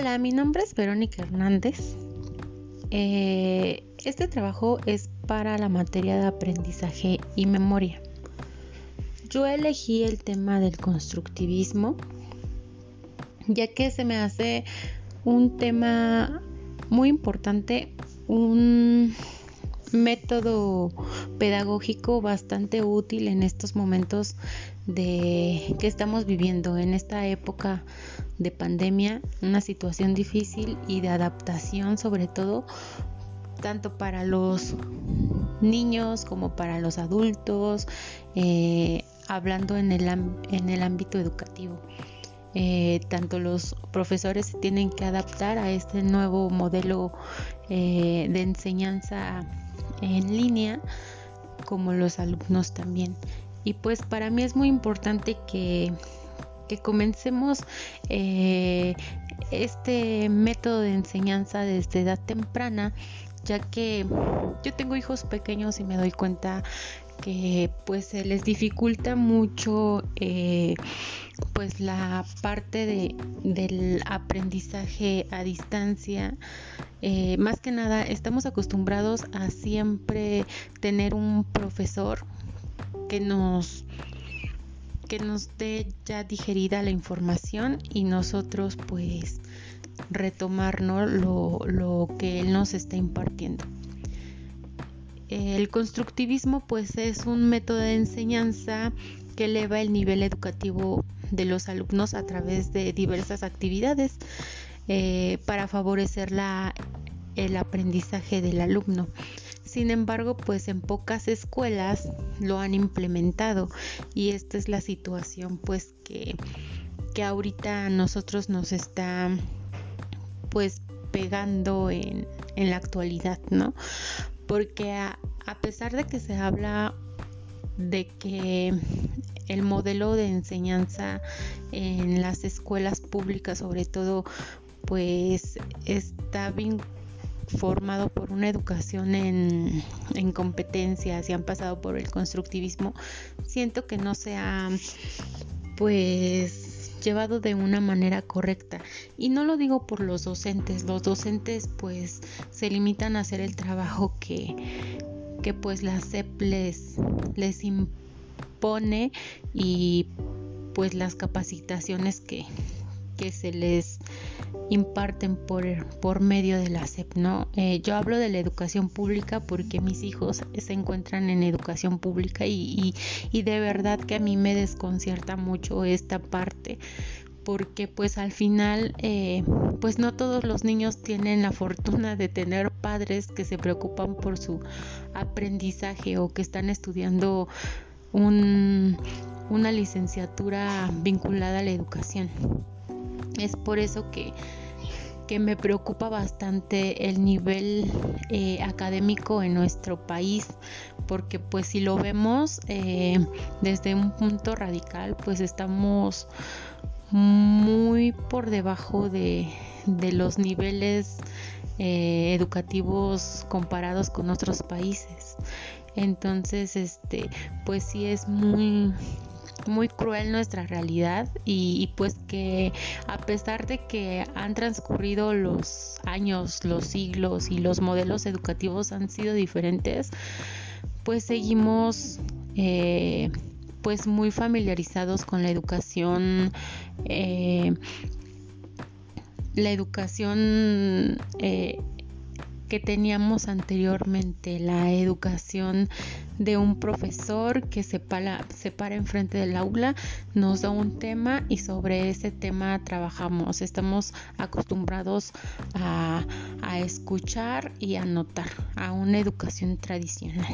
Hola, mi nombre es Verónica Hernández. Eh, este trabajo es para la materia de aprendizaje y memoria. Yo elegí el tema del constructivismo ya que se me hace un tema muy importante, un método pedagógico bastante útil en estos momentos de que estamos viviendo en esta época de pandemia, una situación difícil y de adaptación sobre todo tanto para los niños como para los adultos, eh, hablando en el, en el ámbito educativo. Eh, tanto los profesores se tienen que adaptar a este nuevo modelo eh, de enseñanza en línea como los alumnos también y pues para mí es muy importante que, comencemos eh, este método de enseñanza desde edad temprana ya que yo tengo hijos pequeños y me doy cuenta que pues se les dificulta mucho eh, pues la parte de, del aprendizaje a distancia. Eh, más que nada estamos acostumbrados a siempre tener un profesor que nos que nos dé ya digerida la información y nosotros pues retomar lo, lo que él nos está impartiendo. El constructivismo pues es un método de enseñanza que eleva el nivel educativo de los alumnos a través de diversas actividades eh, para favorecer la, el aprendizaje del alumno. Sin embargo, pues en pocas escuelas lo han implementado y esta es la situación pues que, que ahorita a nosotros nos está pues pegando en, en la actualidad, ¿no? Porque a, a pesar de que se habla de que el modelo de enseñanza en las escuelas públicas sobre todo pues está bien formado por una educación en, en, competencias y han pasado por el constructivismo, siento que no se ha pues llevado de una manera correcta. Y no lo digo por los docentes, los docentes pues se limitan a hacer el trabajo que, que pues la CEP les, les impone y pues las capacitaciones que, que se les imparten por, por medio de la SEP, ¿no? Eh, yo hablo de la educación pública porque mis hijos se encuentran en educación pública y, y de verdad que a mí me desconcierta mucho esta parte porque pues al final eh, pues no todos los niños tienen la fortuna de tener padres que se preocupan por su aprendizaje o que están estudiando un, una licenciatura vinculada a la educación. Es por eso que, que me preocupa bastante el nivel eh, académico en nuestro país, porque pues si lo vemos eh, desde un punto radical, pues estamos muy por debajo de, los niveles eh, educativos comparados con otros países. Entonces, este, pues sí es muy muy cruel nuestra realidad y, pues que a pesar de que han transcurrido los años, los siglos y los modelos educativos han sido diferentes, pues seguimos eh, pues muy familiarizados con la educación eh, la educación eh, que teníamos anteriormente, la educación de un profesor que se para, se para enfrente del aula, nos da un tema y sobre ese tema trabajamos. Estamos acostumbrados a, a escuchar y a notar, a una educación tradicional.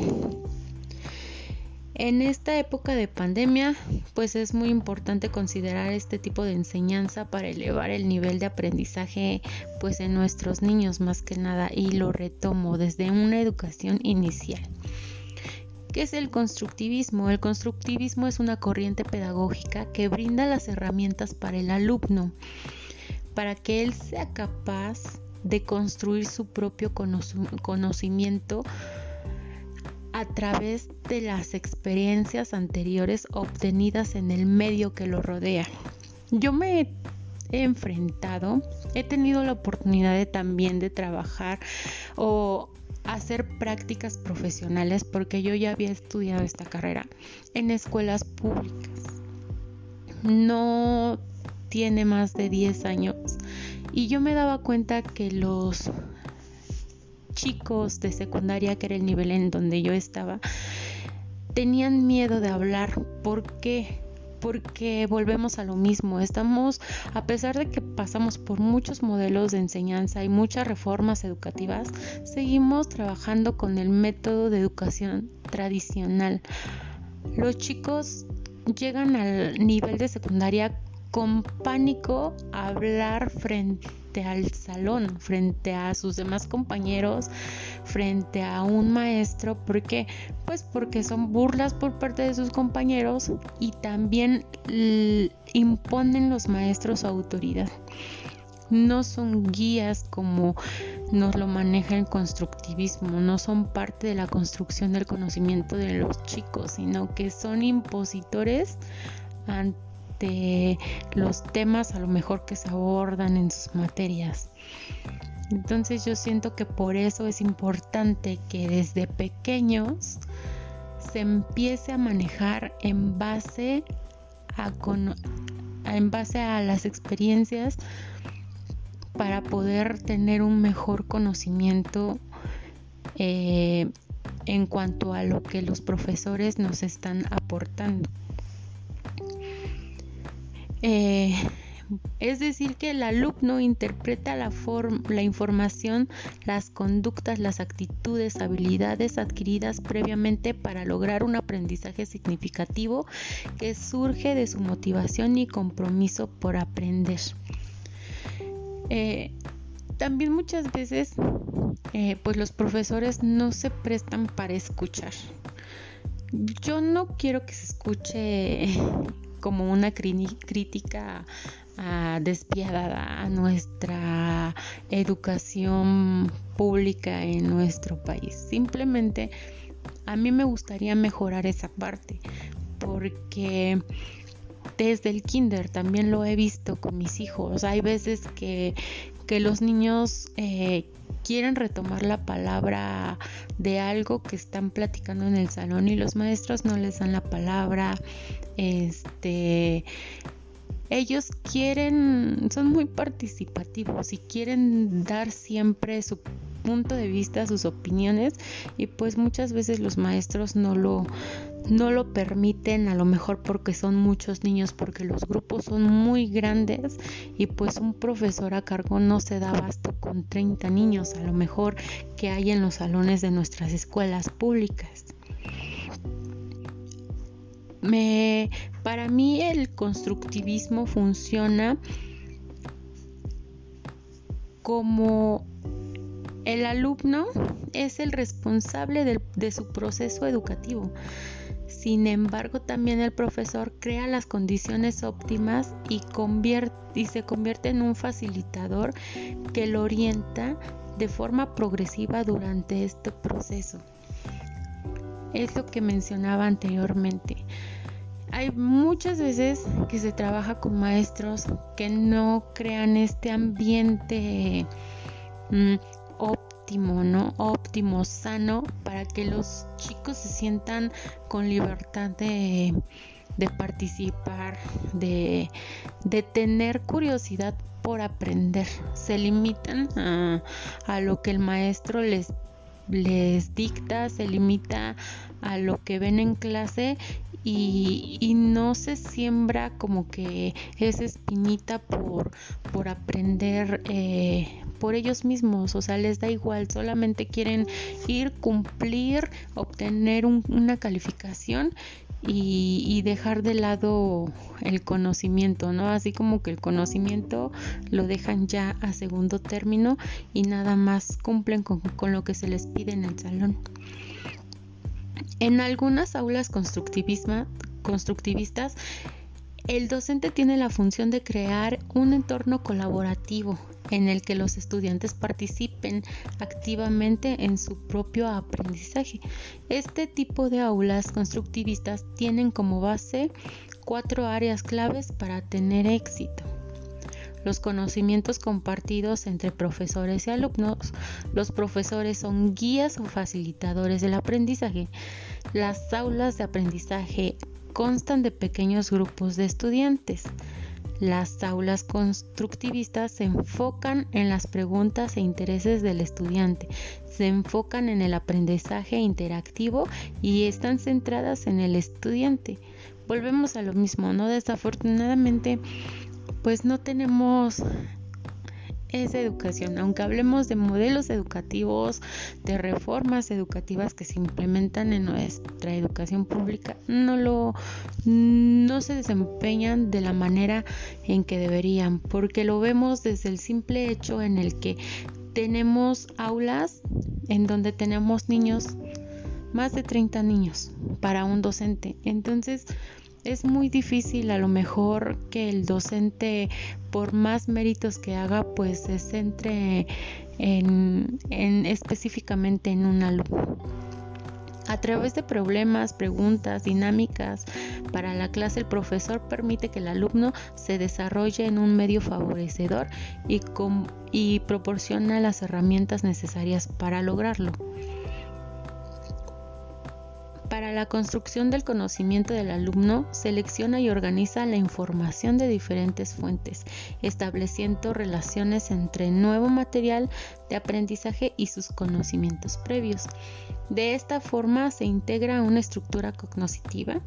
En esta época de pandemia, pues es muy importante considerar este tipo de enseñanza para elevar el nivel de aprendizaje pues en nuestros niños más que nada y lo retomo desde una educación inicial. ¿Qué es el constructivismo? El constructivismo es una corriente pedagógica que brinda las herramientas para el alumno para que él sea capaz de construir su propio conocimiento a través de las experiencias anteriores obtenidas en el medio que lo rodea. Yo me he enfrentado, he tenido la oportunidad de también de trabajar o hacer prácticas profesionales porque yo ya había estudiado esta carrera en escuelas públicas. No tiene más de 10 años y yo me daba cuenta que los chicos de secundaria, que era el nivel en donde yo estaba, tenían miedo de hablar. ¿Por qué? Porque volvemos a lo mismo. Estamos, a pesar de que pasamos por muchos modelos de enseñanza y muchas reformas educativas, seguimos trabajando con el método de educación tradicional. Los chicos llegan al nivel de secundaria con pánico a hablar frente al salón, frente a sus demás compañeros, frente a un maestro. ¿Por qué? Pues porque son burlas por parte de sus compañeros y también imponen los maestros autoridad. No son guías como nos lo maneja el constructivismo, no son parte de la construcción del conocimiento de los chicos, sino que son impositores ante de los temas a lo mejor que se abordan en sus materias. Entonces yo siento que por eso es importante que desde pequeños se empiece a manejar en base a, en base a las experiencias para poder tener un mejor conocimiento eh, en cuanto a lo que los profesores nos están aportando. Eh, es decir, que el alumno interpreta la, información, las conductas, las actitudes, habilidades adquiridas previamente para lograr un aprendizaje significativo que surge de su motivación y compromiso por aprender. Eh, también muchas veces, eh, pues los profesores no se prestan para escuchar. Yo no quiero que se escuche como una crítica despiadada a nuestra educación pública en nuestro país. Simplemente a mí me gustaría mejorar esa parte porque desde el kinder también lo he visto con mis hijos. Hay veces que, los niños eh, quieren retomar la palabra de algo que están platicando en el salón y los maestros no les dan la palabra. Este ellos quieren, son muy participativos y quieren dar siempre su punto de vista, sus opiniones y pues muchas veces los maestros no lo no lo permiten, a lo mejor porque son muchos niños, porque los grupos son muy grandes y pues un profesor a cargo no se da abasto con 30 niños, a lo mejor que hay en los salones de nuestras escuelas públicas. Me, para mí el constructivismo funciona como el alumno es el responsable de, de su proceso educativo. Sin embargo, también el profesor crea las condiciones óptimas y, se convierte en un facilitador que lo orienta de forma progresiva durante este proceso. Es lo que mencionaba anteriormente. Hay muchas veces que se trabaja con maestros que no crean este ambiente mm, óptimo, ¿no? Óptimo, sano, para que los chicos se sientan con libertad de, participar, de, tener curiosidad por aprender. Se limitan a, a lo que el maestro les les dicta, se limita a lo que ven en clase y, no se siembra como que esa espinita por, por aprender eh, por ellos mismos, o sea, les da igual, solamente quieren ir, cumplir, obtener una calificación y, dejar de lado el conocimiento, ¿no? Así como que el conocimiento lo dejan ya a segundo término y nada más cumplen con, con lo que se les pide en el salón. En algunas aulas constructivistas, el docente tiene la función de crear un entorno colaborativo en el que los estudiantes participen activamente en su propio aprendizaje. Este tipo de aulas constructivistas tienen como base cuatro áreas claves para tener éxito. los conocimientos compartidos entre profesores y alumnos. Los profesores son guías o facilitadores del aprendizaje. Las aulas de aprendizaje constan de pequeños grupos de estudiantes. Las aulas constructivistas se enfocan en las preguntas e intereses del estudiante, se enfocan en el aprendizaje interactivo y están centradas en el estudiante. Volvemos a lo mismo, ¿no? Desafortunadamente, pues no tenemos esa educación. Aunque hablemos de modelos educativos, de reformas educativas que se implementan en nuestra educación pública, no lo no se desempeñan de la manera en que deberían, porque lo vemos desde el simple hecho en el que tenemos aulas en donde tenemos niños más de 30 niños para un docente. Entonces, es muy difícil a lo mejor que el docente, por más méritos que haga, pues se centre en, específicamente en un alumno. A través de problemas, preguntas, dinámicas para la clase, el profesor permite que el alumno se desarrolle en un medio favorecedor y, y proporciona las herramientas necesarias para lograrlo. Para la construcción del conocimiento del alumno, selecciona y organiza la información de diferentes fuentes, estableciendo relaciones entre nuevo material de aprendizaje y sus conocimientos previos. De esta forma se integra una estructura cognitiva,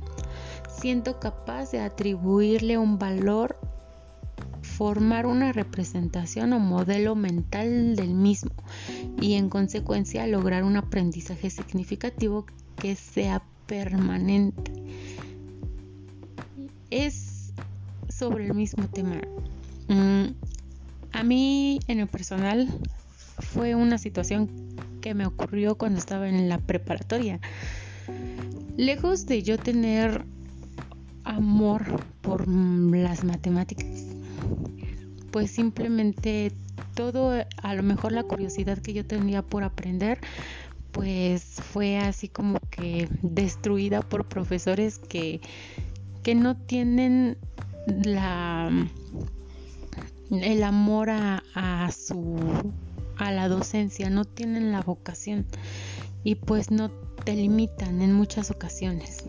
siendo capaz de atribuirle un valor formar una representación o modelo mental del mismo y en consecuencia lograr un aprendizaje significativo que sea permanente. Es sobre el mismo tema. Mm, a mí en lo personal fue una situación que me ocurrió cuando estaba en la preparatoria. Lejos de yo tener amor por las matemáticas, pues simplemente todo, a lo mejor la curiosidad que yo tenía por aprender, pues fue así como destruida por profesores que, que no tienen la el amor a, a su a la docencia, no tienen la vocación y pues no te limitan en muchas ocasiones.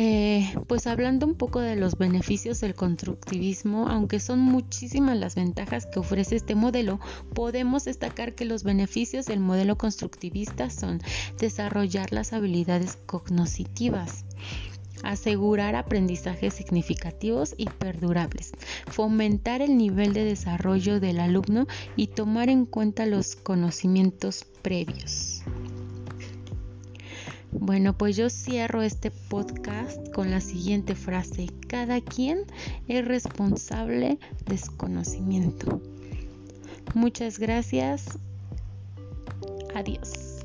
Eh, pues hablando un poco de los beneficios del constructivismo, aunque son muchísimas las ventajas que ofrece este modelo, podemos destacar que los beneficios del modelo constructivista son desarrollar las habilidades cognitivas, asegurar aprendizajes significativos y perdurables, fomentar el nivel de desarrollo del alumno y tomar en cuenta los conocimientos previos. Bueno, pues yo cierro este podcast con la siguiente frase. Cada quien es responsable de su conocimiento. Muchas gracias. Adiós.